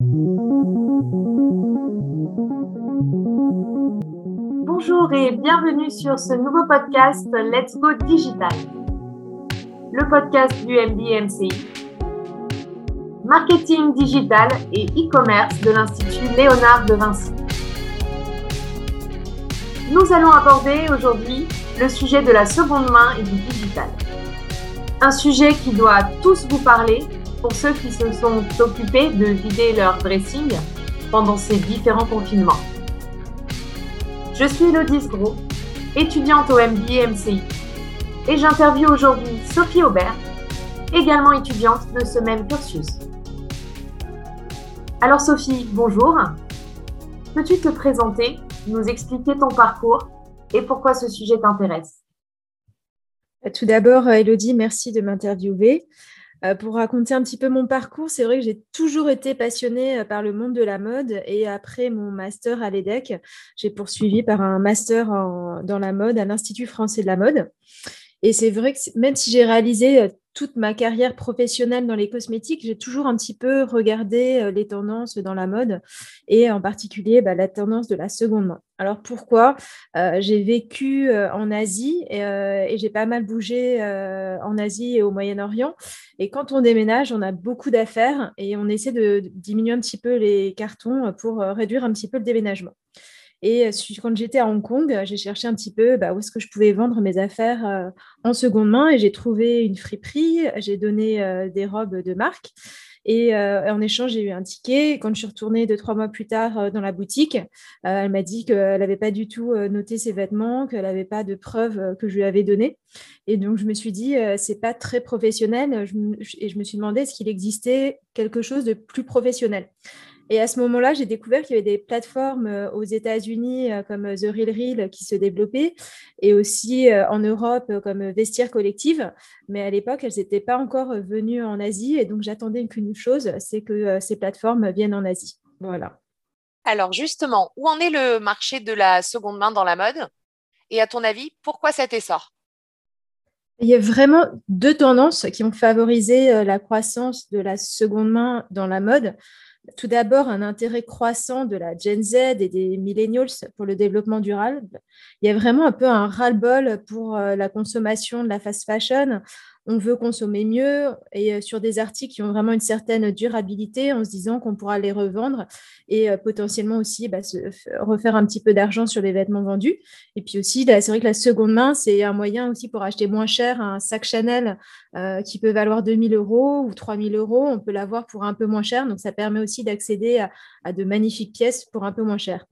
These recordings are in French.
Bonjour et bienvenue sur ce nouveau podcast Let's Go Digital, le podcast du MBMCI, marketing digital et e-commerce de l'Institut Léonard de Vinci. Nous allons aborder aujourd'hui le sujet de la seconde main et du digital. Un sujet qui doit tous vous parler pour ceux qui se sont occupés de vider leur dressing pendant ces différents confinements. Je suis Elodie Gros, étudiante au MBA MCI, et j'interviewe aujourd'hui Sophie Aubert, également étudiante de ce même cursus. Alors Sophie, bonjour. Peux-tu te présenter, nous expliquer ton parcours et pourquoi ce sujet t'intéresse? Tout d'abord, Elodie, merci de m'interviewer. Euh, pour raconter un petit peu mon parcours, c'est vrai que j'ai toujours été passionnée euh, par le monde de la mode et après mon master à l'EDEC, j'ai poursuivi par un master dans la mode à l'Institut français de la mode. Et c'est vrai que même si j'ai réalisé euh, toute ma carrière professionnelle dans les cosmétiques, j'ai toujours un petit peu regardé euh, les tendances dans la mode et en particulier bah, la tendance de la seconde main. Alors pourquoi? Euh, J'ai vécu en Asie et, j'ai pas mal bougé en Asie et au Moyen-Orient. Et quand on déménage, on a beaucoup d'affaires et on essaie de diminuer un petit peu les cartons pour réduire un petit peu le déménagement. Et euh, quand j'étais à Hong Kong, j'ai cherché un petit peu bah, où est-ce que je pouvais vendre mes affaires euh, en seconde main et j'ai trouvé une friperie, j'ai donné euh, des robes de marque. Et en échange, j'ai eu un ticket. Quand je suis retournée deux, trois mois plus tard dans la boutique, elle m'a dit qu'elle n'avait pas du tout noté ses vêtements, qu'elle n'avait pas de preuves que je lui avais données. Et donc, je me suis dit, c'est pas très professionnel. et je me suis demandé, est-ce qu'il existait quelque chose de plus professionnel et à ce moment-là, j'ai découvert qu'il y avait des plateformes euh, aux États-Unis euh, comme euh, The Real Real qui se développaient et aussi en Europe comme Vestiaire Collective. Mais à l'époque, elles n'étaient pas encore venues en Asie. Et donc, j'attendais qu'une chose, c'est que ces plateformes viennent en Asie. Voilà. Alors, justement, où en est le marché de la seconde main dans la mode? Et à ton avis, pourquoi cet essor? Il y a vraiment deux tendances qui ont favorisé la croissance de la seconde main dans la mode tout d'abord un intérêt croissant de la Gen Z et des millennials pour le développement durable. Il y a vraiment un peu un ras-le-bol pour euh, la consommation de la fast fashion on veut consommer mieux et euh, sur des articles qui ont vraiment une certaine durabilité en se disant qu'on pourra les revendre et euh, potentiellement aussi bah, refaire un petit peu d'argent sur les vêtements vendus. Et puis aussi, c'est vrai que la seconde main, c'est un moyen aussi pour acheter moins cher un sac Chanel euh, qui peut valoir 2000 euros ou 3000 euros. On peut l'avoir pour un peu moins cher. Donc, ça permet aussi d'accéder à de magnifiques pièces pour un peu moins cher.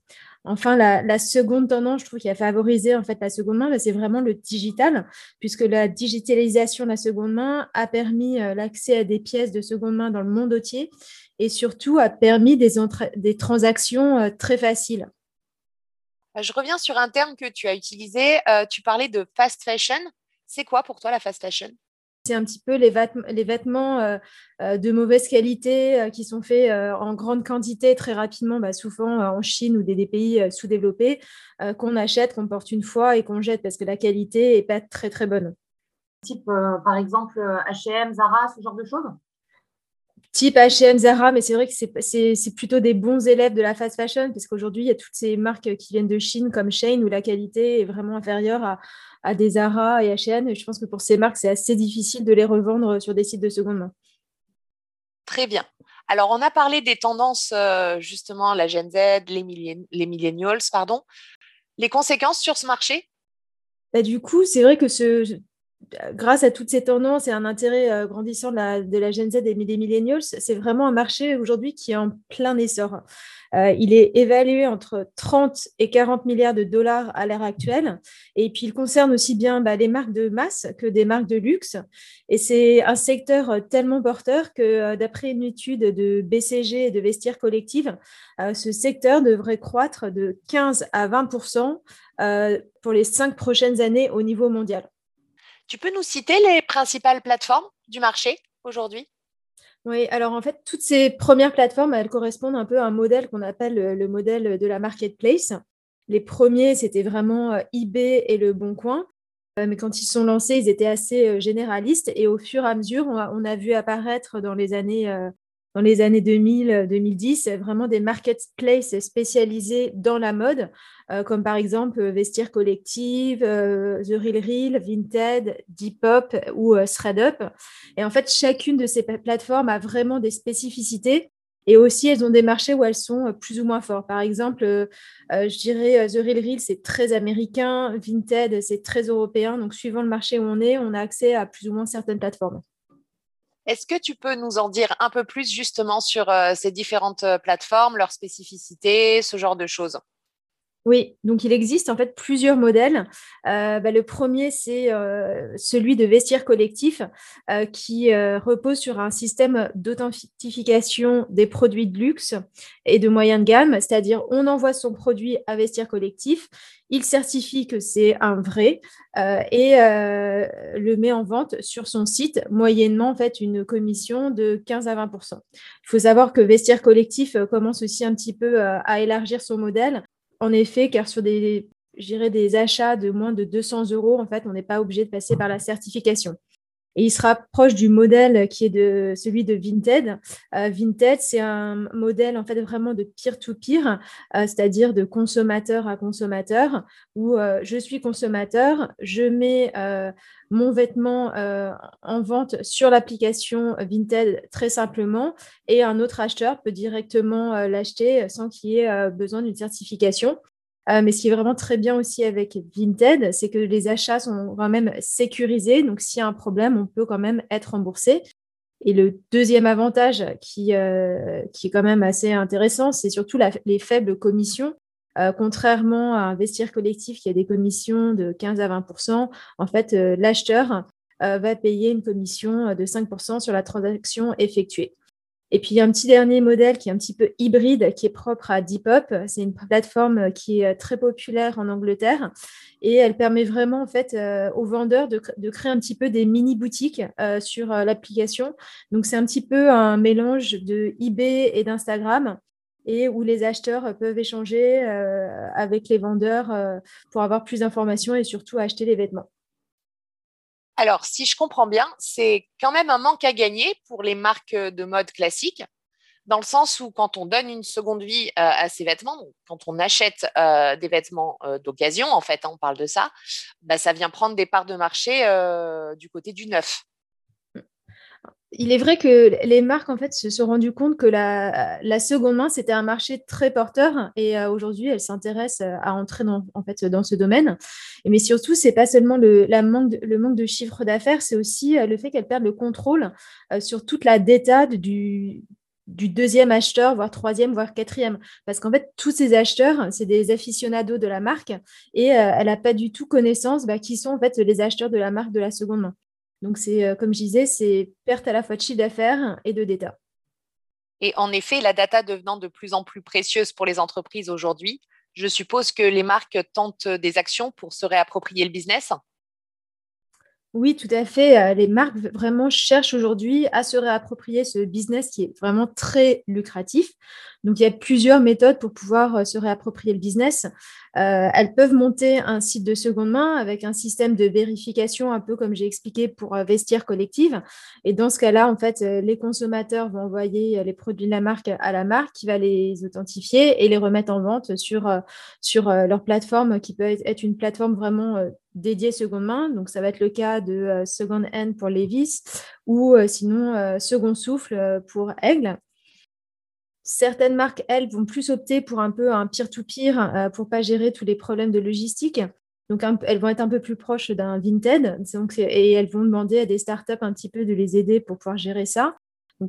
Enfin, la, seconde tendance, je trouve, qui a favorisé en fait la seconde main, bah, c'est vraiment le digital, puisque la digitalisation de la seconde main a permis euh, l'accès à des pièces de seconde main dans le monde entier et surtout a permis des, transactions euh, très faciles. Euh, je reviens sur un terme que tu as utilisé. tu parlais de fast fashion. C'est quoi pour toi la fast fashion? Un petit peu les, vêtements euh, euh, de mauvaise qualité euh, qui sont faits en grande quantité très rapidement, bah, souvent en Chine ou des, pays sous-développés, qu'on achète, qu'on porte une fois et qu'on jette parce que la qualité n'est pas très très bonne. Type par exemple H&M, Zara, ce genre de choses? Type H&M, Zara, mais c'est vrai que c'est plutôt des bons élèves de la fast fashion, parce qu'aujourd'hui, il y a toutes ces marques qui viennent de Chine, comme Shane, où la qualité est vraiment inférieure à, à des Zara et H&M. Et je pense que pour ces marques, c'est assez difficile de les revendre sur des sites de seconde main. Très bien. Alors, on a parlé des tendances, euh, justement, la Gen Z, les, les millennials, pardon. Les conséquences sur ce marché? Bah, Du coup, c'est vrai que ce, grâce à toutes ces tendances et un intérêt euh, grandissant de la, Gen Z et des millennials, c'est vraiment un marché aujourd'hui qui est en plein essor. Euh, il est évalué entre 30 et 40 milliards de dollars à l'heure actuelle. Et puis, il concerne aussi bien bah, les marques de masse que des marques de luxe. Et c'est un secteur euh, tellement porteur que, d'après une étude de BCG et de Vestiaire Collective, ce secteur devrait croître de 15 à 20% pour les cinq prochaines années au niveau mondial. Tu peux nous citer les principales plateformes du marché aujourd'hui? Oui, alors en fait, toutes ces premières plateformes, elles correspondent un peu à un modèle qu'on appelle le, modèle de la marketplace. Les premiers, c'était vraiment euh, eBay et Le Bon Coin. Euh, mais quand ils sont lancés, ils étaient assez euh, généralistes. Et au fur et à mesure, on a, vu apparaître dans les années dans les années 2000-2010, vraiment des marketplaces spécialisés dans la mode, comme par exemple Vestiaire Collective, The Real Real, Vinted, Depop ou ThreadUp. Et en fait, chacune de ces plateformes a vraiment des spécificités et aussi, elles ont des marchés où elles sont euh, plus ou moins fortes. Par exemple, euh, euh, je dirais The Real Real, c'est très américain. Vinted, c'est très européen. Donc, suivant le marché où on est, on a accès à plus ou moins certaines plateformes. Est-ce que tu peux nous en dire un peu plus justement sur ces différentes plateformes, leurs spécificités, ce genre de choses? Oui, donc il existe en fait plusieurs modèles. Euh, bah, le premier, c'est euh, celui de vestiaire collectif euh, qui repose sur un système d'authentification des produits de luxe et de moyenne gamme, c'est-à-dire on envoie son produit à vestiaire collectif, il certifie que c'est un vrai et le met en vente sur son site, moyennement en fait une commission de 15 à 20% Il faut savoir que vestiaire collectif commence aussi un petit peu à élargir son modèle en effet, car sur des, des achats de moins de 200 euros, en fait, on n'est pas obligé de passer par la certification. Et il se rapproche du modèle qui est de celui de Vinted. Euh, Vinted, c'est un modèle en fait vraiment de peer-to-peer, euh, c'est-à-dire de consommateur à consommateur, où euh, je suis consommateur, je mets mon vêtement en vente sur l'application Vinted très simplement, et un autre acheteur peut directement l'acheter sans qu'il y ait besoin d'une certification. Euh, mais ce qui est vraiment très bien aussi avec Vinted, c'est que les achats sont quand même sécurisés. Donc, s'il y a un problème, on peut quand même être remboursé. Et le deuxième avantage qui, euh, est quand même assez intéressant, c'est surtout les faibles commissions. Euh, contrairement à un vestiaire collectif qui a des commissions de 15 à 20% en fait, l'acheteur va payer une commission de 5% sur la transaction effectuée. Et puis, il y a un petit dernier modèle qui est un petit peu hybride, qui est propre à Depop. C'est une plateforme qui est très populaire en Angleterre et elle permet vraiment en fait euh, aux vendeurs de, créer un petit peu des mini boutiques euh, sur euh, l'application. Donc, c'est un petit peu un mélange de eBay et d'Instagram et où les acheteurs peuvent échanger avec les vendeurs pour avoir plus d'informations et surtout acheter les vêtements. Alors, si je comprends bien, c'est quand même un manque à gagner pour les marques de mode classiques, dans le sens où quand on donne une seconde vie euh, à ces vêtements, quand on achète euh, des vêtements euh, d'occasion, en fait, hein, on parle de ça, bah, ça vient prendre des parts de marché du côté du neuf il est vrai que les marques en fait se sont rendues compte que la, seconde main c'était un marché très porteur et euh, aujourd'hui elles s'intéressent euh, à entrer dans, ce domaine. Mais surtout c'est pas seulement le, manque de, chiffre d'affaires, c'est aussi euh, le fait qu'elles perdent le contrôle sur toute la data du, deuxième acheteur, voire troisième, voire quatrième. Parce qu'en fait, tous ces acheteurs, c'est des aficionados de la marque et elle n'a pas du tout connaissance bah, qui sont les acheteurs de la marque de la seconde main. Donc, c'est euh, comme je disais, c'est perte à la fois de chiffre d'affaires et de data. Et en effet, la data devenant de plus en plus précieuse pour les entreprises aujourd'hui, je suppose que les marques tentent des actions pour se réapproprier le business? Oui, tout à fait. Euh, les marques vraiment cherchent aujourd'hui à se réapproprier ce business qui est vraiment très lucratif. Donc, il y a plusieurs méthodes pour pouvoir euh, se réapproprier le business. Euh, elles peuvent monter un site de seconde main avec un système de vérification, un peu comme j'ai expliqué pour vestiaire collective. Et dans ce cas-là, en fait, les consommateurs vont envoyer les produits de la marque à la marque qui va les authentifier et les remettre en vente sur, sur leur plateforme qui peut être une plateforme vraiment dédiée seconde main. Donc, ça va être le cas de Second Hand pour Levis ou sinon Second Souffle pour Aigle. Certaines marques, elles, vont plus opter pour un peu un peer-to-peer euh, pour pas gérer tous les problèmes de logistique. Donc, elles vont être un peu plus proches d'un Vinted et elles vont demander à des startups un petit peu de les aider pour pouvoir gérer ça.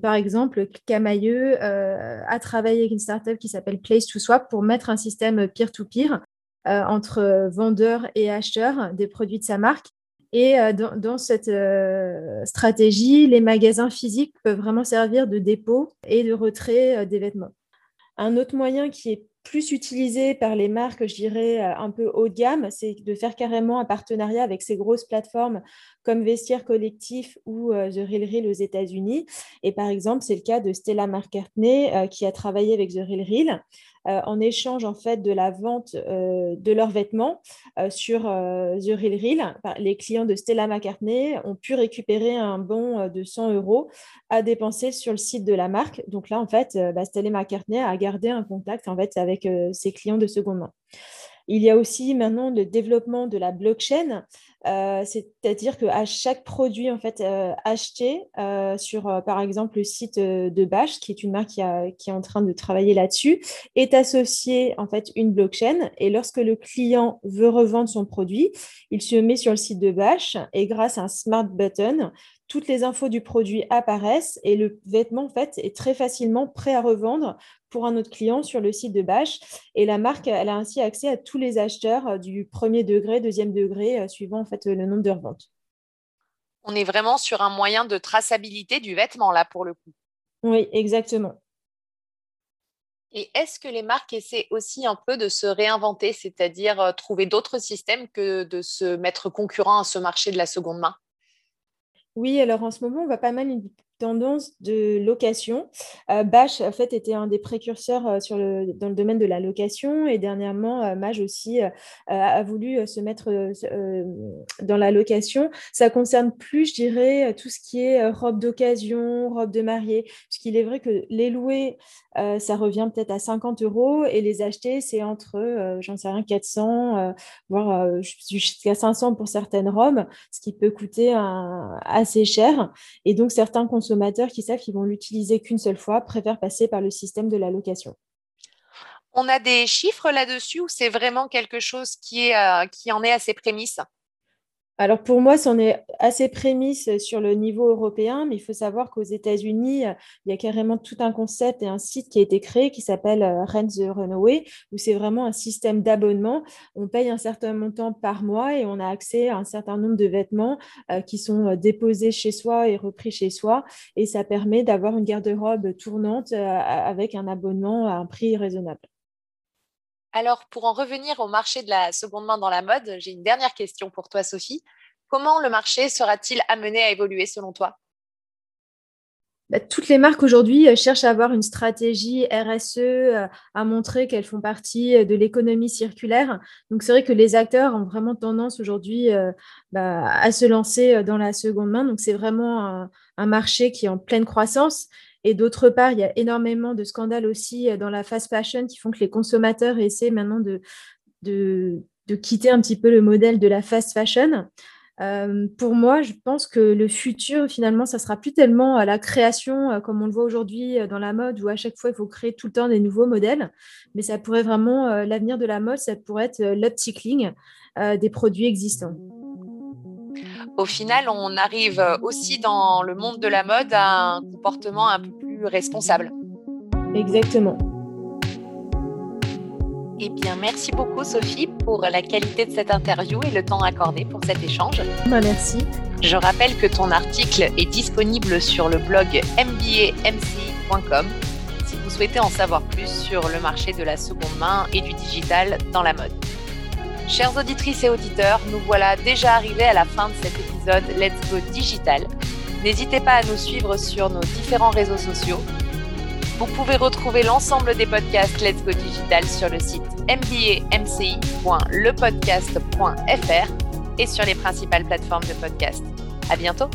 Par exemple, Camailleux euh, a travaillé avec une startup qui s'appelle Place to Swap pour mettre un système peer-to-peer euh, entre vendeurs et acheteurs des produits de sa marque et euh, dans, cette euh, stratégie, les magasins physiques peuvent vraiment servir de dépôt et de retrait euh, des vêtements. Un autre moyen qui est plus utilisé par les marques, je dirais, euh, un peu haut de gamme, c'est de faire carrément un partenariat avec ces grosses plateformes comme Vestiaire Collectif ou euh, The Real Real aux États-Unis. Et par exemple, c'est le cas de Stella McCartney euh, qui a travaillé avec The Real Real. en échange en fait de la vente de leurs vêtements sur The Real Real, les clients de Stella McCartney ont pu récupérer un bon de 100 euros à dépenser sur le site de la marque. Donc là, en fait, bah, Stella McCartney a gardé un contact en fait avec ses clients de seconde main. Il y a aussi maintenant le développement de la blockchain, euh, c'est-à-dire qu'à chaque produit en fait euh, acheté euh, sur par exemple le site de Bash, qui est une marque qui, est en train de travailler là-dessus, est associé en fait une blockchain et lorsque le client veut revendre son produit, il se met sur le site de Bash et grâce à un smart button, toutes les infos du produit apparaissent et le vêtement en fait est très facilement prêt à revendre pour un autre client sur le site de Bash. Et la marque, elle a ainsi accès à tous les acheteurs du premier degré, deuxième degré, suivant fait le nombre de reventes. On est vraiment sur un moyen de traçabilité du vêtement là pour le coup. Oui, exactement. Et est-ce que les marques essaient aussi un peu de se réinventer, c'est-à-dire euh, trouver d'autres systèmes que de se mettre concurrent à ce marché de la seconde main? Oui, alors en ce moment, on voit pas mal tendance de location. Euh, en fait, était un des précurseurs euh, sur le, dans le domaine de la location et dernièrement, euh, Mage aussi a voulu se mettre dans la location. Ça concerne plus, je dirais, tout ce qui est robe d'occasion, robe de mariée, parce qu'il est vrai que les louer, ça revient peut-être à 50 euros et les acheter, c'est entre, j'en sais rien, 400, voire jusqu'à 500 pour certaines robes, ce qui peut coûter assez cher. Et donc, certains consommateurs qui savent qu'ils vont l'utiliser qu'une seule fois préfèrent passer par le système de la location. On a des chiffres là-dessus ou c'est vraiment quelque chose qui, euh, qui en est à ses prémices? Alors pour moi, c'en est assez prémisse sur le niveau européen, mais il faut savoir qu'aux États-Unis, il y a carrément tout un concept et un site qui a été créé qui s'appelle euh, Rent the Runaway, où c'est vraiment un système d'abonnement. On paye un certain montant par mois et on a accès à un certain nombre de vêtements euh, qui sont euh, déposés chez soi et repris chez soi. Et ça permet d'avoir une garde-robe tournante avec un abonnement à un prix raisonnable. Alors, pour en revenir au marché de la seconde main dans la mode, j'ai une dernière question pour toi, Sophie. Comment le marché sera-t-il amené à évoluer selon toi? Bah, toutes les marques aujourd'hui euh, cherchent à avoir une stratégie RSE, euh, à montrer qu'elles font partie euh, de l'économie circulaire. Donc c'est vrai que les acteurs ont vraiment tendance aujourd'hui bah, à se lancer dans la seconde main. Donc c'est vraiment un, marché qui est en pleine croissance. Et d'autre part, il y a énormément de scandales aussi euh, dans la fast fashion qui font que les consommateurs essaient maintenant de, de, quitter un petit peu le modèle de la fast fashion. Euh, pour moi, je pense que le futur, finalement, ça sera plus tellement à la création, euh, comme on le voit aujourd'hui dans la mode, où à chaque fois, il faut créer tout le temps des nouveaux modèles. Mais ça pourrait vraiment, l'avenir de la mode, ça pourrait être l'upcycling des produits existants au final, on arrive aussi dans le monde de la mode à un comportement un peu plus responsable. Exactement. Eh bien, merci beaucoup Sophie pour la qualité de cette interview et le temps accordé pour cet échange. Bah, merci. Je rappelle que ton article est disponible sur le blog mbamci.com si vous souhaitez en savoir plus sur le marché de la seconde main et du digital dans la mode. Chères auditrices et auditeurs, nous voilà déjà arrivés à la fin de cet épisode Let's Go Digital. N'hésitez pas à nous suivre sur nos différents réseaux sociaux. Vous pouvez retrouver l'ensemble des podcasts Let's Go Digital sur le site mbamci.lepodcast.fr et sur les principales plateformes de podcast. À bientôt!